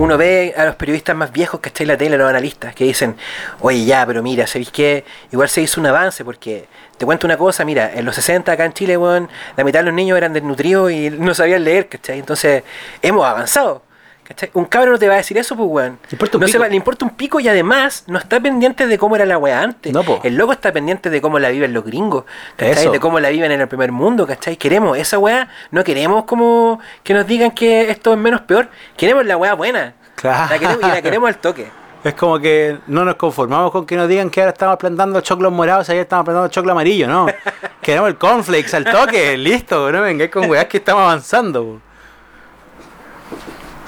uno ve a los periodistas más viejos, ¿cachai? La tele, los analistas, que dicen, oye, ya, pero mira, ¿sabéis qué? Igual se hizo un avance porque te cuento una cosa, mira, en los 60 acá en Chile, weón, la mitad de los niños eran desnutridos y no sabían leer, ¿cachai? Entonces, hemos avanzado. ¿Cachai? Un cabro no te va a decir eso, pues, weón. Le importa un no pico. se va- le importa un pico y además no está pendiente de cómo era la weá antes. No. El loco está pendiente de cómo la viven los gringos, ¿cachai? Eso. De cómo la viven en el primer mundo, ¿cachai? Queremos esa weá, no queremos como que nos digan que esto es menos peor, queremos la weá buena. Claro. La queremos, y la queremos al toque. Es como que no nos conformamos con que nos digan que ahora estamos plantando choclos morados y ayer estamos plantando choclo amarillo, ¿no? Queremos el cornflakes al toque, listo, no vengáis con weás que estamos avanzando.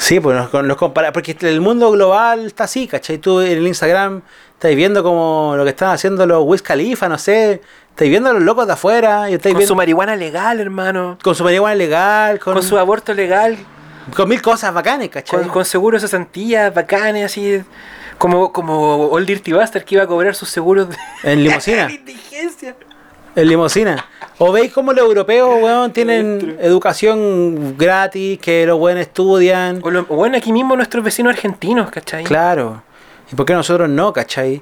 Sí, pues nos, nos compara, porque el mundo global está así, ¿cachai? Tú en el Instagram estáis viendo como lo que están haciendo los Wiz Khalifa, no sé, estáis viendo a los locos de afuera, y estáis Con viendo su marihuana legal, hermano. con su marihuana legal, con, Con su aborto legal, con mil cosas bacanes, ¿cachai? con, con seguros de cesantías bacanes, así. Como, como Old Dirty Bastard que iba a cobrar sus seguros de En limusina. En limosina. O veis cómo los europeos, weón, tienen educación gratis, que los buenos estudian. O, lo- bueno, aquí mismo nuestros vecinos argentinos, ¿cachai? Claro. ¿Y por qué nosotros no, cachai?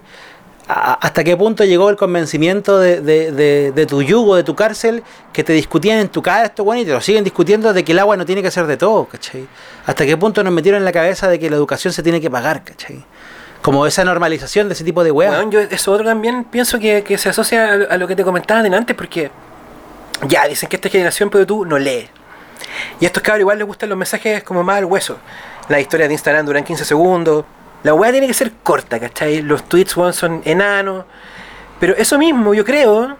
¿Hasta qué punto llegó el convencimiento de, de- de- de tu yugo, de tu cárcel, que te discutían en tu cara esto, bueno, y te lo siguen discutiendo de que el agua no tiene que ser de todo, cachai? ¿Hasta qué punto nos metieron en la cabeza de que la educación se tiene que pagar, cachai? Como esa normalización de ese tipo de weas. Weón, yo eso otro también pienso que, que se asocia a, lo- a lo que te comentaba antes, porque ya dicen que esta generación, pero tú no lee. Y a estos cabros igual les gustan los mensajes como más al hueso. Las historias de Instagram duran 15 segundos. La weá tiene que ser corta, ¿cachai? Los tweets weón, son enanos. Pero eso mismo, yo creo,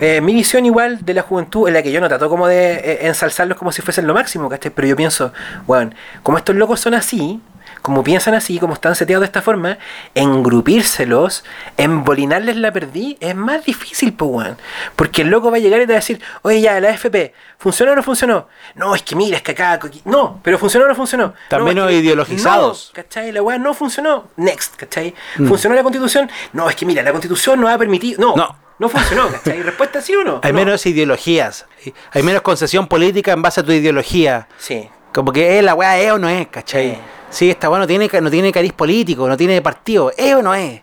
eh, mi visión igual de la juventud, en la que yo no trato como de eh, ensalzarlos como si fuesen lo máximo, ¿cachai? Pero yo pienso, bueno, como estos locos son así, como piensan así, como están seteados de esta forma, engrupírselos, embolinarles la perdí, es más difícil, pues, weón. Porque el loco va a llegar y te va a decir, oye, ya, la FP, ¿funcionó o no funcionó? No, es que mira, es que acá, no, pero ¿funcionó o no funcionó? También no, los es que- ideologizados. no, ¿cachai? La weá no funcionó, next, ¿cachai? Mm. ¿Funcionó la constitución? No, es que mira, la constitución no ha permitido, no, No. no, funcionó, ¿cachai? ¿Respuesta sí o no? Hay No. menos ideologías. Hay menos concesión política en base a tu ideología. Sí. Como que eh, la weá es o no es, ¿cachai? Eh. Sí, esta weá no tiene, no tiene cariz político, no tiene partido. ¿Es o no es?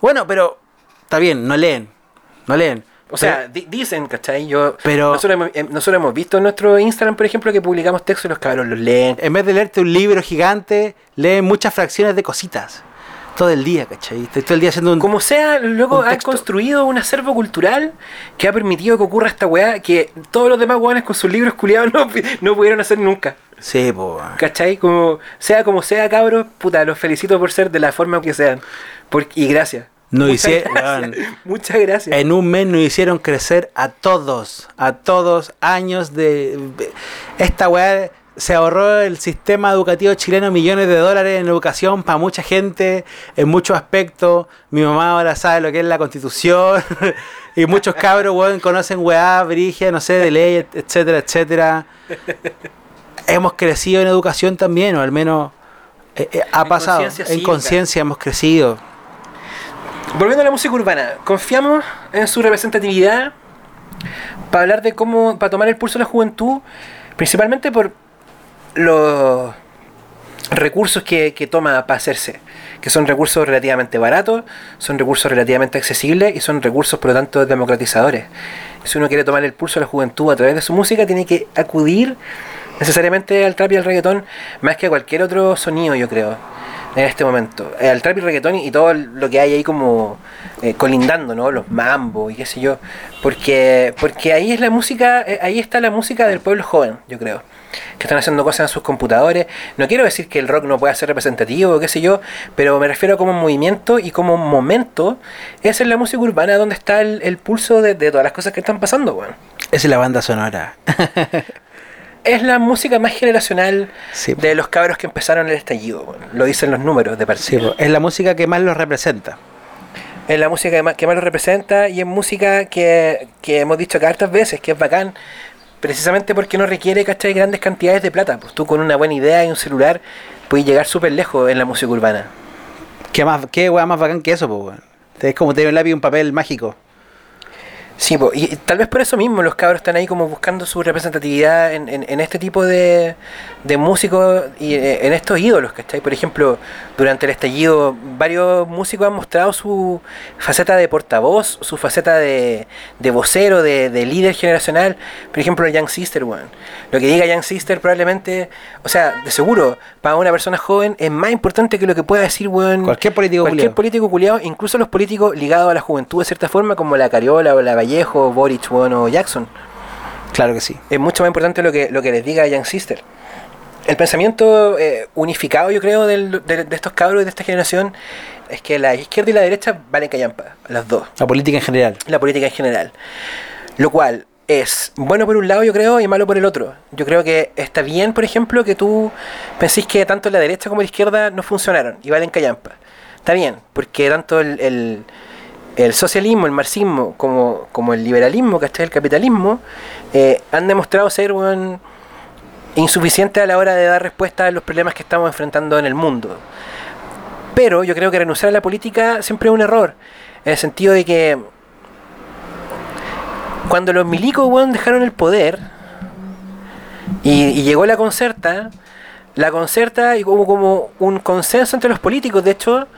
Bueno, pero está bien, no leen. No leen. O sea, di- dicen, ¿cachai? Yo, Pero- nosotros, hemos, eh, nosotros hemos visto en nuestro Instagram, por ejemplo, que publicamos textos y los cabros los leen. en vez de leerte un libro gigante, leen muchas fracciones de cositas. Todo el día, ¿cachai? Estoy todo el día haciendo un... Como sea, luego han construido un acervo cultural que ha permitido que ocurra esta weá que todos los demás weones con sus libros culiados no, no pudieron hacer nunca. Sí, po. ¿Cachai? Como, sea como sea, cabros, puta, los felicito por ser de la forma que sean. Por- y gracias. No Muchas hice- gracias. Muchas gracias. En un mes nos hicieron crecer a todos, a todos años de... Esta weá se ahorró el sistema educativo chileno millones de dólares en educación para mucha gente, en muchos aspectos. Mi mamá ahora sabe lo que es la constitución y muchos cabros weón, conocen weá, brigia, no sé, de ley, etcétera, etcétera. Hemos crecido en educación también, o al menos eh, eh, ha En pasado. En conciencia hemos crecido. Volviendo a la música urbana, confiamos en su representatividad para hablar de cómo, para tomar el pulso de la juventud, principalmente por los recursos que, que toma para hacerse, que son recursos relativamente baratos, son recursos relativamente accesibles y son recursos, por lo tanto, democratizadores. Si uno quiere tomar el pulso de la juventud a través de su música, tiene que acudir necesariamente al trap y al reggaetón más que a cualquier otro sonido, yo creo, en este momento. Eh, al trap y reggaetón y todo lo que hay ahí como eh, colindando, ¿no? Los mambo y qué sé yo. Porque, porque ahí es la música, eh, ahí está la música del pueblo joven, yo creo. Que están haciendo cosas en sus computadores. No quiero decir que el rock no pueda ser representativo, qué sé yo, pero me refiero como movimiento y como momento. Esa es la música urbana donde está el, el pulso de, de todas las cosas que están pasando, weón. Esa es la banda sonora. Es la música más generacional Sí. de los cabros que empezaron el estallido, lo dicen los números de Sí, po, es la música que más los representa. es la música que más, que más lo representa y es música que, que hemos dicho acá hartas veces, que es bacán, precisamente porque no requiere, ¿cachai? Grandes cantidades de plata. Pues tú con una buena idea y un celular puedes llegar súper lejos en la música urbana. ¿Qué, más, qué weá más bacán que eso, po, weón? Es como tener un lápiz y un papel mágico. Sí, po, y tal vez por eso mismo los cabros están ahí como buscando su representatividad en, en- en este tipo de, de músicos y eh, en estos ídolos, ¿cachai? Por ejemplo, durante el estallido varios músicos han mostrado su faceta de portavoz, su faceta de, de vocero, de, de líder generacional. Por ejemplo, el Young Sister, weón. Lo que diga Young Sister probablemente, o sea, de seguro, para una persona joven es más importante que lo que pueda decir, weón. Cualquier político Cualquier culiao. político culiado, incluso los políticos ligados a la juventud de cierta forma, como la Cariola o la Vallejo, Boric, bueno, o Jackson. Claro que sí. Es mucho más importante lo que, lo que les diga Young Sister. El pensamiento eh, unificado, yo creo, del- de, de estos cabros y de esta generación es que la izquierda y la derecha valen callampa, las dos. La política en general. La política en general. Lo cual es bueno por un lado, yo creo, y malo por el otro. Yo creo que está bien, por ejemplo, que tú pensís que tanto la derecha como la izquierda no funcionaron y valen callampa. Está bien, porque tanto el, el- el socialismo, el marxismo, como, como el liberalismo, ¿cachai? El capitalismo, eh, han demostrado ser insuficientes a la hora de dar respuesta a los problemas que estamos enfrentando en el mundo. Pero yo creo que renunciar a la política siempre es un error. En el sentido de que cuando los milicos dejaron el poder y, y llegó la concerta, la concerta y como, como un consenso entre los políticos, de hecho,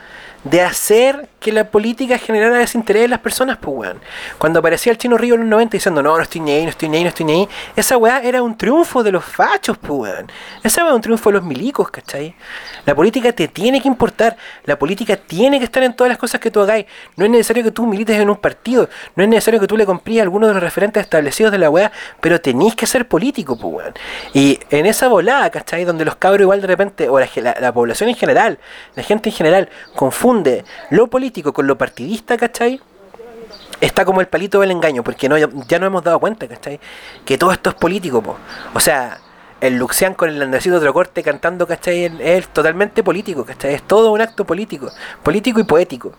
de hacer que la política generara desinterés en las personas, pues weón. Cuando aparecía el chino Río en los 90 diciendo, no, no estoy ni ahí, no estoy ni ahí, no estoy ni ahí, esa weá era un triunfo de los fachos, pues weón. Esa weá es un triunfo de los milicos, ¿cachai? La política te tiene que importar, la política tiene que estar en todas las cosas que tú hagáis. No es necesario que tú milites en un partido, no es necesario que tú le compríes a alguno de los referentes establecidos de la weá, pero tenéis que ser político, pues weón. Y en esa volada, ¿cachai? Donde los cabros igual de repente, o la- la población en general, la gente en general, confunde lo político con lo partidista, ¿cachai? Está como el palito del engaño, porque no, ya, no hemos dado cuenta, ¿cachai? Que todo esto es político, po. O sea, el Luxian con el Andresito otro corte cantando, ¿cachai? Es, es totalmente político, ¿cachai? Es todo un acto político. Político y poético.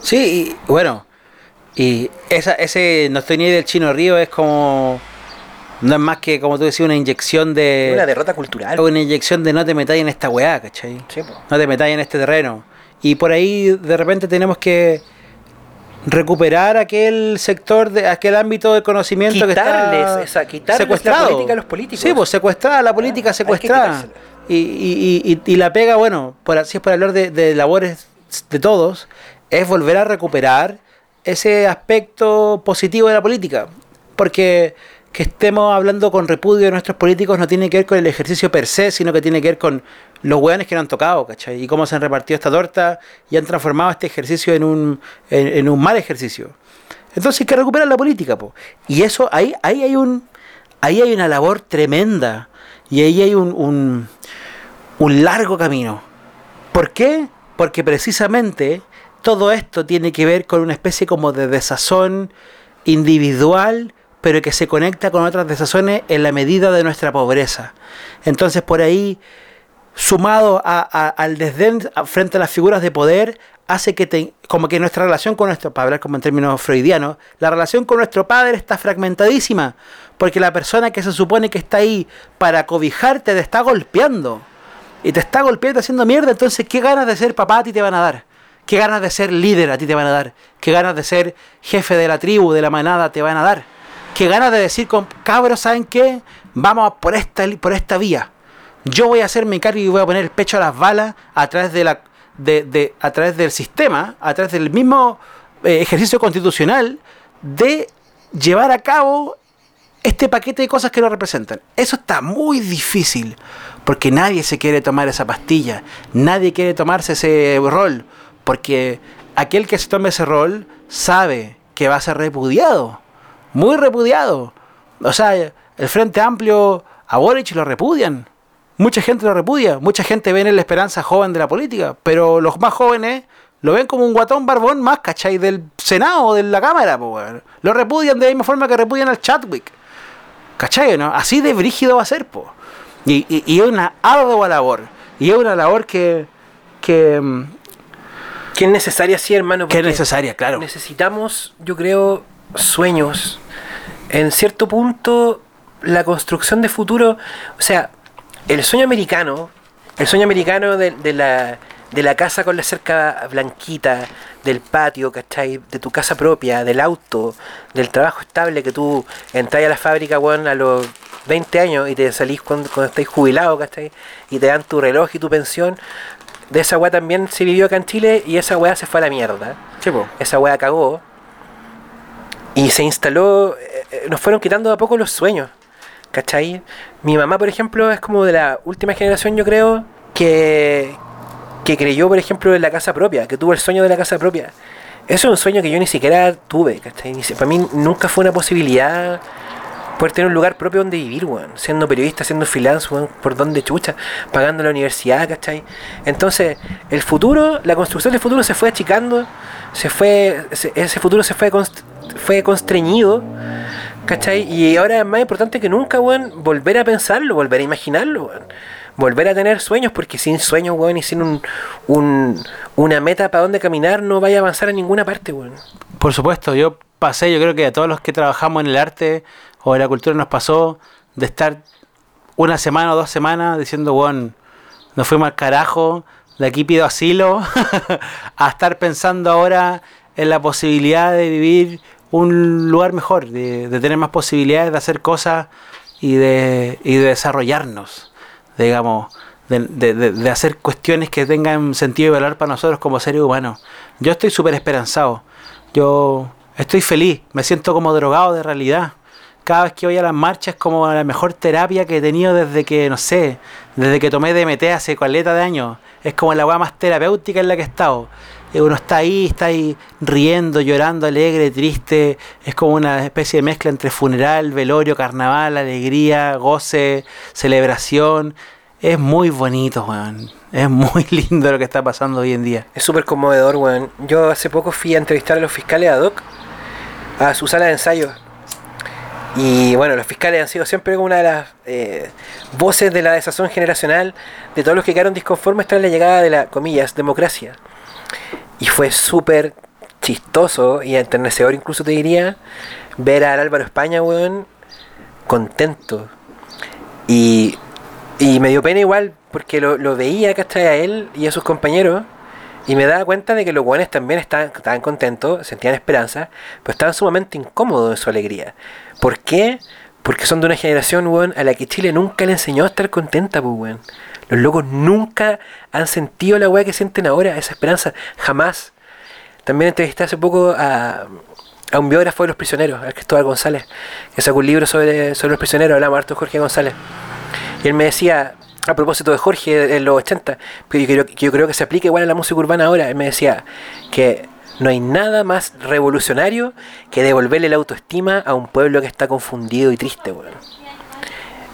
Sí, y bueno. Y esa, ese no estoy ni del chino río es como. No es más que, como tú decías, una inyección de. una derrota cultural. una inyección de no te metáis en esta weá, ¿cachai? Sí. No te metáis en este terreno. Y por ahí de repente tenemos que recuperar aquel sector, de aquel ámbito de conocimiento que Quitarles está esa- quitarles la política a los políticos. Sí, pues secuestrada, la política que secuestrada. Y, y, y, la pega, bueno, por así es por hablar de, de labores de todos, es volver a recuperar ese aspecto positivo de la política. Porque que estemos hablando con repudio de nuestros políticos no tiene que ver con el ejercicio per se, sino que tiene que ver con los hueones que no han tocado, ¿cachai? Y cómo se han repartido esta torta y han transformado este ejercicio en un, en, un mal ejercicio. Entonces hay que recuperar la política, po. Y eso, ahí, ahí hay un. Ahí hay una labor tremenda. Y ahí hay un, un, un largo camino. ¿Por qué? Porque precisamente todo esto tiene que ver con una especie como de desazón individual, pero que se conecta con otras desazones en la medida de nuestra pobreza. Entonces por ahí, sumado a- al desdén frente a las figuras de poder, hace que te- como que nuestra relación con nuestro, para hablar como en términos freudianos, la relación con nuestro padre está fragmentadísima, porque la persona que se supone que está ahí para cobijarte te está golpeando y te está golpeando haciendo mierda, entonces ¿qué ganas de ser papá a ti te van a dar? ¿Qué ganas de ser líder a ti te van a dar? ¿Qué ganas de ser jefe de la tribu, de la manada te van a dar? ¿Qué ganas de decir con cabros, ¿saben qué? Vamos por esta, por esta vía. Yo voy a hacerme cargo y voy a poner el pecho a las balas a través de la de, de- a través del sistema, a través del mismo eh, ejercicio constitucional de llevar a cabo este paquete de cosas que lo representan. Eso está muy difícil, porque nadie se quiere tomar esa pastilla, nadie quiere tomarse ese rol, porque aquel que se tome ese rol sabe que va a ser repudiado, muy repudiado. O sea, el Frente Amplio a Boric lo repudian. Mucha gente lo repudia, mucha gente ve en la esperanza joven de la política, pero los más jóvenes lo ven como un guatón barbón más, ¿cachai? Del Senado o de la Cámara, po, weón. Lo repudian de la misma forma que repudian al Chadwick. ¿Cachai? ¿no? Así de brígido va a ser, po. Y, y- y es una ardua labor. Y es una labor que, que, mm, Que es necesaria, sí, hermano. que es necesaria, claro. Necesitamos, yo creo, sueños. En cierto punto, la construcción de futuro. O sea, el sueño americano, el sueño americano de, de la, de la casa con la cerca blanquita, del patio, ¿cachai? De tu casa propia, del auto, del trabajo estable que tú entras a la fábrica, a los 20 años y te salís cuando, cuando estáis jubilado, ¿cachai? Y te dan tu reloj y tu pensión. De esa weá también se vivió acá en Chile y esa weá se fue a la mierda. Esa weá cagó. Y se instaló, eh, eh, nos fueron quitando de a poco los sueños. ¿Cachai? Mi mamá, por ejemplo, es como de la última generación, yo creo, que, que creyó, por ejemplo, en la casa propia, que tuvo el sueño de la casa propia. Eso es un sueño que yo ni siquiera tuve, ¿cachai? Para mí nunca fue una posibilidad poder tener un lugar propio donde vivir, weón. Siendo periodista, siendo freelance, por donde chucha, pagando la universidad, ¿cachai? Entonces, el futuro, la construcción del futuro se fue achicando, se fue, se- ese futuro se fue, const- fue constreñido, ¿cachai? Y ahora es más importante que nunca, weón, volver a pensarlo, volver a imaginarlo, weón. Volver a tener sueños, porque sin sueños, weón, y sin un, un- una meta para dónde caminar, no vaya a avanzar en ninguna parte, weón. Por supuesto, yo pasé, yo creo que a todos los que trabajamos en el arte o en la cultura nos pasó de estar una semana o dos semanas diciendo, bueno, nos fuimos al carajo, de aquí pido asilo, a estar pensando ahora en la posibilidad de vivir un lugar mejor, de, tener más posibilidades de hacer cosas y de, y de desarrollarnos, digamos, de, de- hacer cuestiones que tengan sentido y valor para nosotros como seres humanos. Yo estoy súper esperanzado, yo estoy feliz, me siento como drogado de realidad. Cada vez que voy a las marchas es como la mejor terapia que he tenido desde que, no sé, desde que tomé DMT hace caleta de años. Es como la weá más terapéutica en la que he estado. Y uno está ahí, está ahí riendo, llorando, alegre, triste. Es como una especie de mezcla entre funeral, velorio, carnaval, alegría, goce, celebración. Es muy bonito, weón. Es muy lindo lo que está pasando hoy en día. Es súper conmovedor, weón. Yo hace poco fui a entrevistar a los fiscales ad hoc a su sala de ensayo. Y bueno, los fiscales han sido siempre una de las eh, voces de la desazón generacional de todos los que quedaron disconformes tras la llegada de la, comillas, democracia. Y fue súper chistoso y enternecedor incluso te diría ver al Álvaro España, weón, contento. Y, y me dio pena igual porque lo, lo veía, ¿cachai? A él y a sus compañeros y me daba cuenta de que los guanes también estaban, estaban contentos, sentían esperanza, pero estaban sumamente incómodos en su alegría. ¿Por qué? Porque son de una generación, weón, a la que Chile nunca le enseñó a estar contenta, pues, weón. Los locos nunca han sentido la weá que sienten ahora, esa esperanza, jamás. También entrevisté hace poco a, a un biógrafo de los prisioneros, al Cristóbal González, que sacó un libro sobre, sobre los prisioneros, hablamos harto de Jorge González. Y él me decía, a propósito de Jorge en los 80, pero yo creo, que yo creo que se aplica igual a la música urbana ahora, él me decía que no hay nada más revolucionario que devolverle la autoestima a un pueblo que está confundido y triste, weón.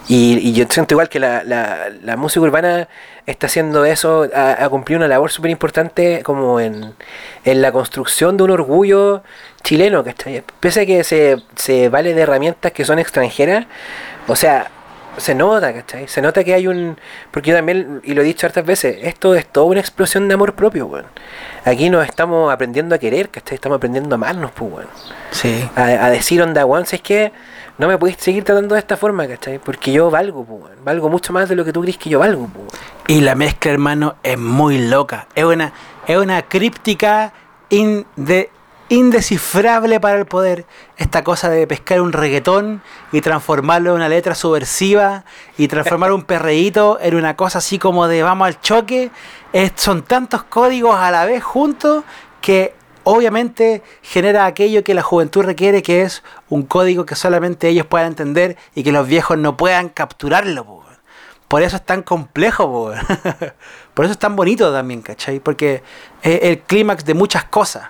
Y, y yo siento igual que la, la, la música urbana está haciendo eso, ha, ha cumplido una labor súper importante como en, en la construcción de un orgullo chileno, ¿cachai? Pese a que se, se vale de herramientas que son extranjeras, o sea, se nota, ¿cachai? Se nota que hay un... Porque yo también, y lo he dicho hartas veces, esto es toda una explosión de amor propio, weón. Aquí nos estamos aprendiendo a querer, ¿cachai? Estamos aprendiendo a amarnos, pues, weón. Sí. A, a decir, onda, weón, si es que no me podéis seguir tratando de esta forma, ¿cachai? Porque yo valgo, weón. Valgo mucho más de lo que tú crees que yo valgo, weón. Y la mezcla, hermano, es muy loca. Es una, es una críptica inde- indescifrable para el poder. Esta cosa de pescar un reggaetón y transformarlo en una letra subversiva y transformar un perreíto en una cosa así como de vamos al choque. Son tantos códigos a la vez juntos que obviamente genera aquello que la juventud requiere, que es un código que solamente ellos puedan entender y que los viejos no puedan capturarlo. po. Por eso es tan complejo, por eso es tan bonito también, ¿cachai? Porque es el clímax de muchas cosas,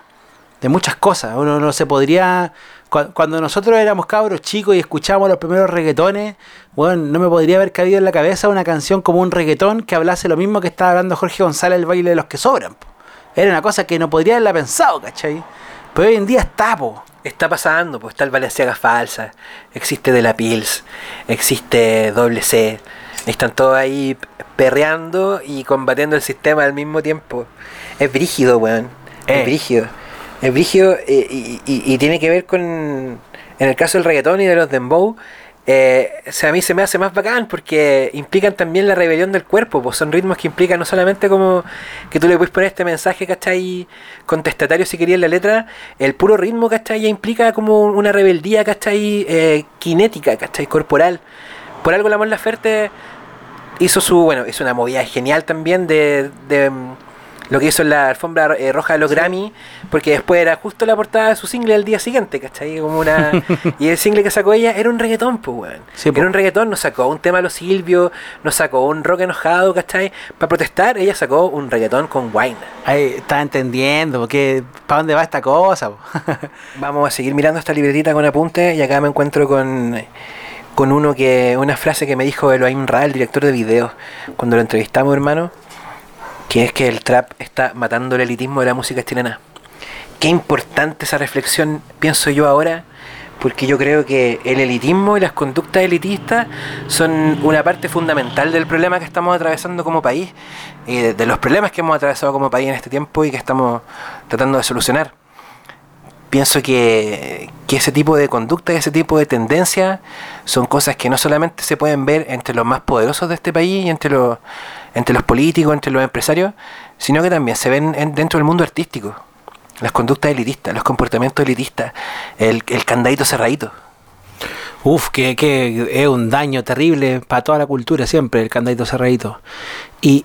de muchas cosas. Uno no se podría... cu- Cuando nosotros éramos cabros chicos y escuchábamos los primeros reggaetones, bueno, no me podría haber cabido en la cabeza una canción como un reggaetón que hablase lo mismo que estaba hablando Jorge González, el baile de los que sobran. Era una cosa que no podría haberla pensado, ¿cachai? Pero hoy en día está, po. Está pasando, pues está el Valenciaga falsa, existe De La Pils, existe Doble C, están todos ahí perreando y combatiendo el sistema al mismo tiempo. Es brígido, weón. Eh. Es brígido. Es brígido eh, y, y- y tiene que ver con, en el caso del reggaetón y de los dembow, eh, o sea, a mí se me hace más bacán porque implican también la rebelión del cuerpo, pues son ritmos que implican no solamente como que tú le puedes poner este mensaje, ¿cachai? Contestatario si querías la letra, el puro ritmo, ¿cachai? Ya implica como una rebeldía, ¿cachai? Eh, kinética, ¿cachai? Corporal. Por algo la Mon Laferte hizo su, bueno, hizo una movida genial también de, de lo que hizo en la alfombra eh, roja de los Grammy, porque después era justo la portada de su single al día siguiente, ¿cachai? Como una... y el single que sacó ella era un reggaetón, pues, weón. Sí, era un reggaetón, nos sacó un tema a los Silvio, nos sacó un rock enojado, ¿cachai? Para protestar, ella sacó un reggaetón con wine. Ahí está entendiendo, porque ¿para dónde va esta cosa? Vamos a seguir mirando esta libretita con apuntes y acá me encuentro con, con uno que, una frase que me dijo Elohim Ra, el director de videos, cuando lo entrevistamos, hermano, que es que el trap está matando el elitismo de la música chilena. Qué importante esa reflexión, pienso yo ahora, porque yo creo que el elitismo y las conductas elitistas son una parte fundamental del problema que estamos atravesando como país, y de, de los problemas que hemos atravesado como país en este tiempo y que estamos tratando de solucionar pienso que, ese tipo de conducta, ese tipo de tendencia son cosas que no solamente se pueden ver entre los más poderosos de este país entre los, entre los políticos, entre los empresarios, sino que también se ven en- dentro del mundo artístico. Las conductas elitistas, los comportamientos elitistas, el, el candadito cerradito. Uf, que, que es un daño terrible para toda la cultura siempre, el candadito cerradito. Y,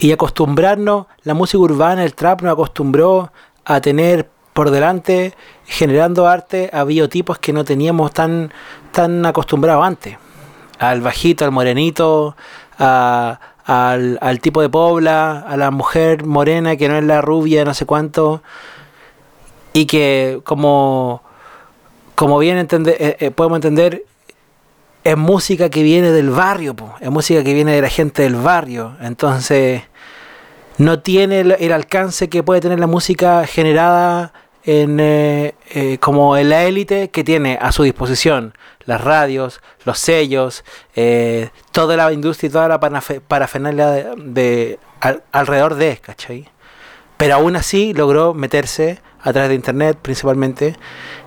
y acostumbrarnos, la música urbana, el trap nos acostumbró a tener por delante, generando arte, a biotipos que no teníamos tan, tan acostumbrados antes. Al bajito, al morenito, al, al tipo de pobla, a la mujer morena que no es la rubia, no sé cuánto. Y que como como bien eh, eh, podemos entender, es música que viene del barrio, po, es música que viene de la gente del barrio. Entonces, no tiene el alcance que puede tener la música generada en, eh, eh, como en la élite que tiene a su disposición las radios, los sellos, eh, toda la industria y toda la parafernalia de, de- al- alrededor de, ¿cachai? Pero aún así logró meterse a través de internet principalmente.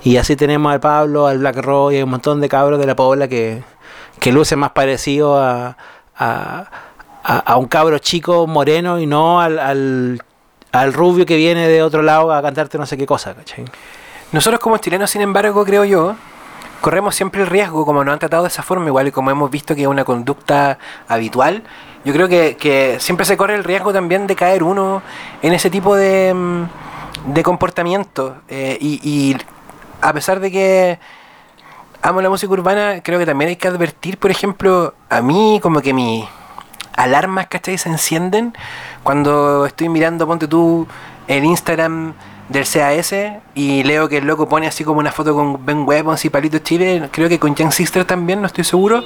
Y así tenemos al Pablo, al Black Roy y un montón de cabros de la Pobla que, que luce más parecido a, a, a- a un cabro chico moreno y no al, al, al rubio que viene de otro lado a cantarte no sé qué cosa, ¿cachai? Nosotros como chilenos, sin embargo, creo yo, corremos siempre el riesgo, como nos han tratado de esa forma, igual y como hemos visto que es una conducta habitual, yo creo que, que siempre se corre el riesgo también de caer uno en ese tipo de, mm, de comportamiento. eh, y, y a pesar de que amo la música urbana, creo que también hay que advertir, por ejemplo, a mí como que mis alarmas, ¿cachai? Se encienden cuando estoy mirando, ponte tú, el Instagram del CAS y leo que el loco pone así como una foto con Ben Weapons y Palito Chile, creo que con Young Sister también, no estoy seguro,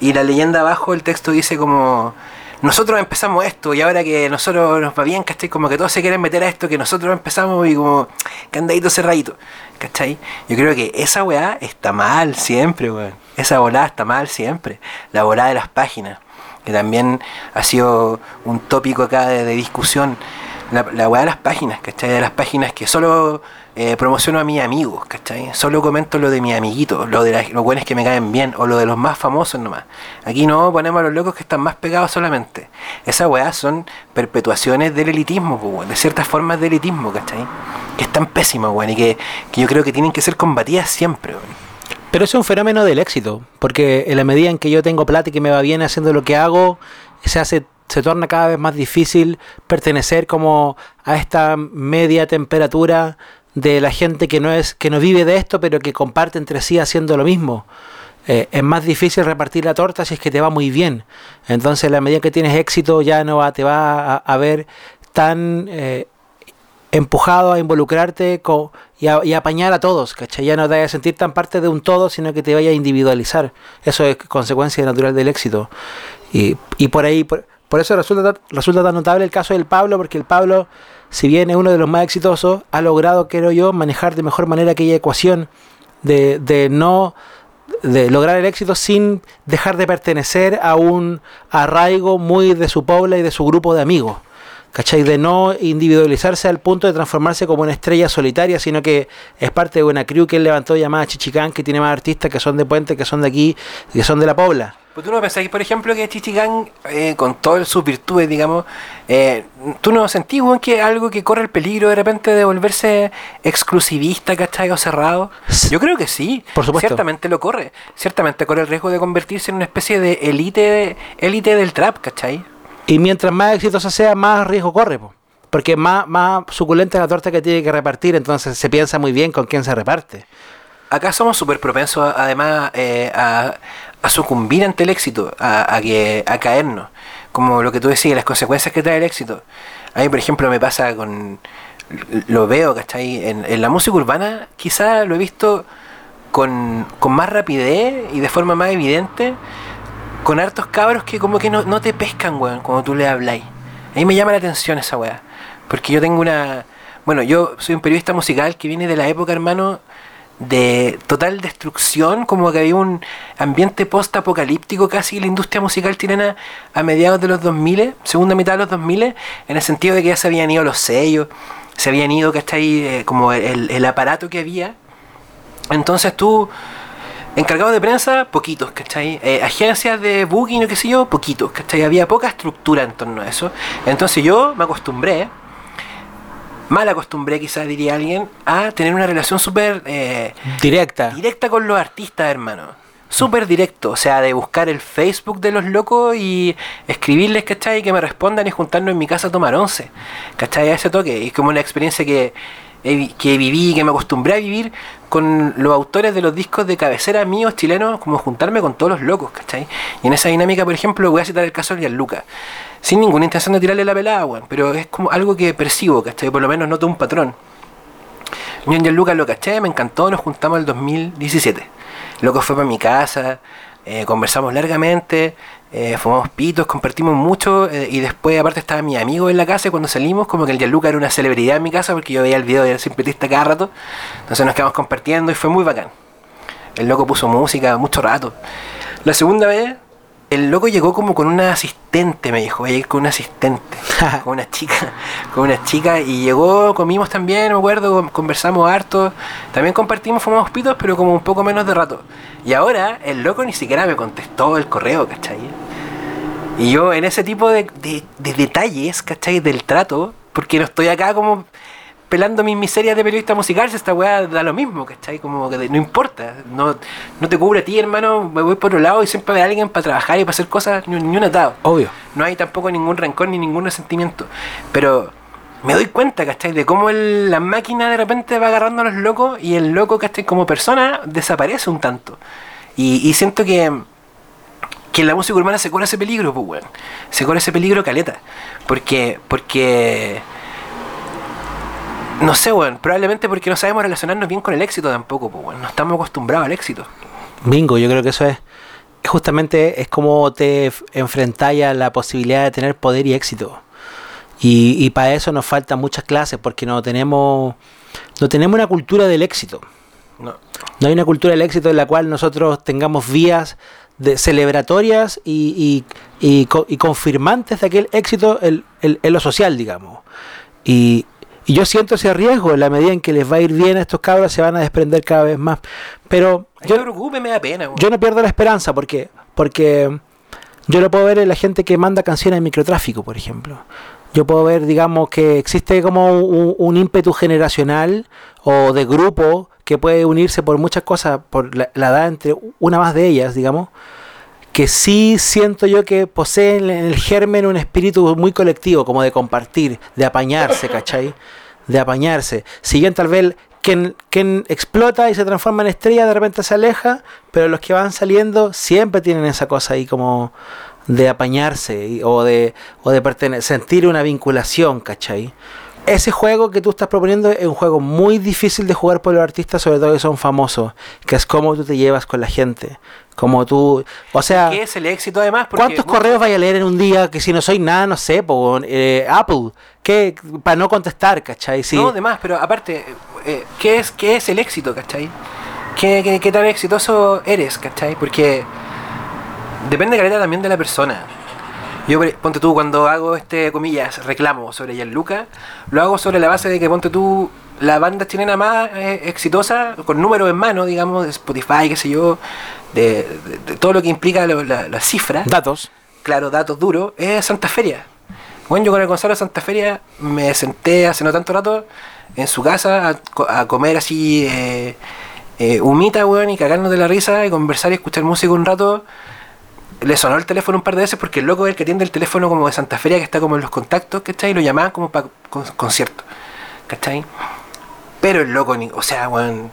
y la leyenda abajo, el texto dice como... Nosotros empezamos esto y ahora que nosotros nos va bien, ¿cachai? Como que todos se quieren meter a esto que nosotros empezamos y como candadito cerradito, ¿cachai? Yo creo que esa weá está mal siempre, weón. Esa volada está mal siempre. La volada de las páginas, que también ha sido un tópico acá de, de discusión. La, la weá de las páginas, ¿cachai? De las páginas que solo eh, promociono a mis amigos, ¿cachai? Solo comento lo de mis amiguitos, lo de la- los buenos que me caen bien, o lo de los más famosos nomás. Aquí no ponemos a los locos que están más pegados solamente. Esas weas son perpetuaciones del elitismo, de ciertas formas de elitismo, ¿cachai? Que están pésimas, weón, y que, que yo creo que tienen que ser combatidas siempre. Pero es un fenómeno del éxito, porque en la medida en que yo tengo plata y que me va bien haciendo lo que hago, se hace se torna cada vez más difícil pertenecer como a esta media temperatura de la gente que no es que no vive de esto, pero que comparte entre sí haciendo lo mismo. Eh, es más difícil repartir la torta si es que te va muy bien. Entonces, la medida que tienes éxito, ya no va, te va a, a ver tan eh, empujado a involucrarte y, a, a apañar a todos, ¿cachai? Ya no te vayas a sentir tan parte de un todo, sino que te vaya a individualizar. Eso es consecuencia natural del éxito. Y, y por ahí, por, eso resulta tan notable el caso del Pablo, porque el Pablo, si bien es uno de los más exitosos, ha logrado, creo yo, manejar de mejor manera aquella ecuación de, de no de lograr el éxito sin dejar de pertenecer a un arraigo muy de su pueblo y de su grupo de amigos ¿cachai? De no individualizarse al punto de transformarse como una estrella solitaria, sino que es parte de una crew que él levantó llamada Chichicán, que tiene más artistas que son de Puente, que son de aquí, que son de la Pobla. Pues tú no pensáis, por ejemplo, que Chichigán, eh, con todas sus virtudes, digamos, eh, tú no sentís, que algo que corre el peligro de repente de volverse exclusivista, ¿cachai? O cerrado. Yo creo que sí. Por supuesto. Ciertamente lo corre. Ciertamente corre el riesgo de convertirse en una especie de élite élite del trap, ¿cachai? Y mientras más exitosa sea, más riesgo corre, po. porque más, más suculenta la torta que tiene que repartir, entonces se piensa muy bien con quién se reparte. Acá somos súper propensos, además, eh, a, sucumbir ante el éxito, a, a que, a caernos. Como lo que tú decías, las consecuencias que trae el éxito. A mí, por ejemplo, me pasa con. Lo veo, ¿cachai? En, en la música urbana, quizá lo he visto con, con más rapidez y de forma más evidente, con hartos cabros que como que no, te pescan, weón, cuando tú le habláis. A mí me llama la atención esa weá. Porque yo tengo una. Bueno, yo soy un periodista musical que viene de la época, hermano, de total destrucción, como que había un ambiente post-apocalíptico casi la industria musical chilena a mediados de los 2000, segunda mitad de los 2000, en el sentido de que ya se habían ido los sellos, se habían ido, ¿cachai? Eh, como el aparato que había. Entonces tú, encargado de prensa, poquitos, ¿cachai? Eh, agencias de booking o qué sé yo, poquitos, ¿cachai? Había poca estructura en torno a eso. Entonces yo me acostumbré, mal acostumbré quizás diría alguien, a tener una relación súper eh, Directa. directa con los artistas, hermano. Súper directo, o sea, de buscar el Facebook de los locos y escribirles, ¿cachai? Y que me respondan y juntarnos en mi casa a tomar once, ¿cachai? A ese toque. Y es como una experiencia que, que viví, que me acostumbré a vivir con los autores de los discos de cabecera míos chilenos, como juntarme con todos los locos, ¿cachai? Y en esa dinámica, por ejemplo, voy a citar el caso de Gianluca. Sin ninguna intención de tirarle la pelada, pero es como algo que percibo, ¿cachai? Por lo menos noto un patrón. Yo en Gianluca lo caché, me encantó, nos juntamos el 2017. Loco fue para mi casa, eh, conversamos largamente, eh, fumamos pitos, compartimos mucho eh, y después aparte estaba mi amigo en la casa y cuando salimos como que el Gianluca era una celebridad en mi casa porque yo veía el video de Simpletista cada rato. Entonces nos quedamos compartiendo y fue muy bacán. El loco puso música mucho rato. La segunda vez, el loco llegó como con una asistente, me dijo, voy a ir con una asistente, con una chica, con una chica, y llegó, comimos también, me acuerdo, con- conversamos harto, también compartimos, fumamos pitos, pero como un poco menos de rato. Y ahora el loco ni siquiera me contestó el correo, ¿cachai? Y yo en ese tipo de, de- de detalles, ¿cachai? Del trato, porque no estoy acá como pelando mis miserias de periodista musical, si esta weá da lo mismo, ¿cachai? Como que de- no importa, no, no te cubre a ti, hermano, me voy por otro lado y siempre hay alguien para trabajar y para hacer cosas, ni, ni un atado. Obvio. No hay tampoco ningún rencor ni ningún resentimiento. Pero me doy cuenta, ¿cachai? De cómo el- la máquina de repente va agarrando a los locos y el loco, ¿cachai? Como persona desaparece un tanto. Y, y siento que, que en la música urbana se corre ese peligro, pues, weón. Se corre ese peligro caleta. Porque, porque... No sé, weón. Probablemente porque no sabemos relacionarnos bien con el éxito tampoco, pues, weón. No estamos acostumbrados al éxito. Bingo, yo creo que eso es. Justamente es como te enfrentáis a la posibilidad de tener poder y éxito. Y, y para eso nos faltan muchas clases porque no tenemos, no tenemos una cultura del éxito. No. No hay una cultura del éxito en la cual nosotros tengamos vías de celebratorias y, y- y y confirmantes de aquel éxito en, en- en lo social, digamos. Y, yo siento ese riesgo en la medida en que les va a ir bien a estos cabros, se van a desprender cada vez más. Pero Yo yo, no me preocupe, me da pena, yo no pierdo la esperanza porque, porque yo lo puedo ver en la gente que manda canciones de microtráfico, por ejemplo. Yo puedo ver, digamos, que existe como un, un ímpetu generacional o de grupo que puede unirse por muchas cosas, por la, la edad entre una más de ellas, digamos, que sí siento yo que poseen en el germen un espíritu muy colectivo, como de compartir, de apañarse, ¿cachai? De apañarse. Si bien tal vez quien, quien explota y se transforma en estrella de repente se aleja, pero los que van saliendo siempre tienen esa cosa ahí como de apañarse o de, o de sentir una vinculación, ¿cachai? Ese juego que tú estás proponiendo es un juego muy difícil de jugar por los artistas, sobre todo que son famosos, que es cómo tú te llevas con la gente, cómo tú, o sea, ¿Qué es el éxito además? Porque ¿cuántos muchos- correos vaya a leer en un día que si no soy nada, no sé, eh, Apple, que para no contestar, ¿cachai? Sí. No, demás, pero aparte, eh, ¿qué, es, ¿qué es el éxito, cachai? ¿Qué, qué, qué tan exitoso eres, cachai? Porque depende, caleta, también de la persona. Yo, ponte tú, cuando hago este, comillas, reclamo sobre Gianluca, lo hago sobre la base de que, ponte tú, la banda chilena más eh, exitosa, con números en mano, digamos, de Spotify, qué sé yo, de, de- de todo lo que implica lo- la, la cifra, Datos. claro, datos duros, es Santa Feria. Bueno, yo con el Gonzalo Santa Feria me senté hace no tanto rato en su casa a, a comer así eh, eh, humita, weón, y cagarnos de la risa y conversar y escuchar música un rato. Le sonó el teléfono un par de veces porque el loco es el que atiende el teléfono como de Santa Feria, que está como en los contactos, ¿cachai? Y lo llamaban como para concierto, ¿cachai? Pero el loco, ni, o sea, weón,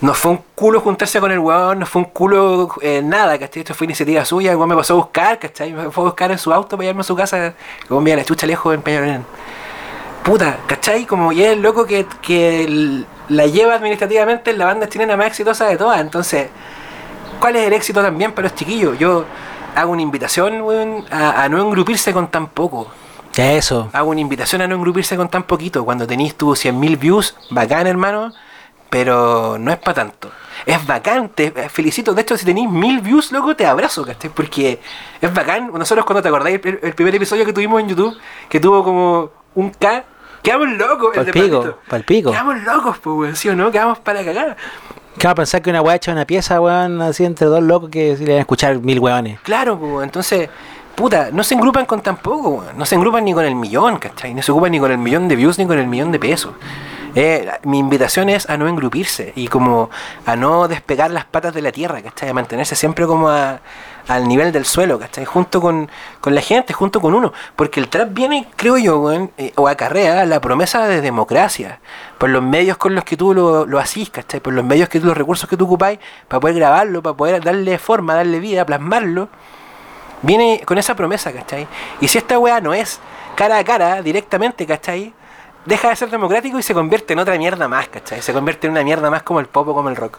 no fue un culo juntarse con el weón, no fue un culo eh, nada, ¿cachai? Esto fue iniciativa suya, el weón me pasó a buscar, ¿cachai? Me fue a buscar en su auto para llevarme a su casa, el weón me iba a la chucha lejos en Peñalolén. Puta, ¿cachai? Como ya el loco que, que la lleva administrativamente en la banda chilena más exitosa de todas, entonces, ¿cuál es el éxito también para los chiquillos? Yo hago una invitación, weón, a, a no engrupirse con tan poco. Eso. Hago una invitación a no engrupirse con tan poquito. Cuando tenéis tus 100.000 views, bacán, hermano, pero no es para tanto. Es bacán, te felicito. De hecho, si tenéis mil views, loco, te abrazo, ¿cachai? Porque es bacán. Nosotros, cuando te acordáis, el, el primer episodio que tuvimos en YouTube, que tuvo como un K, quedamos locos. el de Palpico, palpico. Quedamos locos, pues, weón, ¿sí o no? Quedamos para cagar. ¿Qué va a pensar que una weá hecha una pieza, weón, así entre dos locos que le van a escuchar mil weones? Claro, pues, entonces, puta, no se engrupan con tan poco, weón. no se engrupan ni con el millón, ¿cachai? No se ocupan ni con el millón de views ni con el millón de pesos. Eh, mi invitación es a no engrupirse y como a no despegar las patas de la tierra, ¿cachai? A mantenerse siempre como a- al nivel del suelo, ¿cachai? Junto con, con la gente, junto con uno. Porque el trap viene, creo yo, eh, o acarrea la promesa de democracia. Por los medios con los que tú lo, lo hacís, ¿cachai? Por los medios que tú, los recursos que tú ocupáis para poder grabarlo, para poder darle forma, darle vida, plasmarlo viene con esa promesa, ¿cachai? Y si esta weá no es cara a cara, directamente, ¿cachai? Deja de ser democrático y se convierte en otra mierda más, ¿cachai? Se convierte en una mierda más como el pop o como el rock.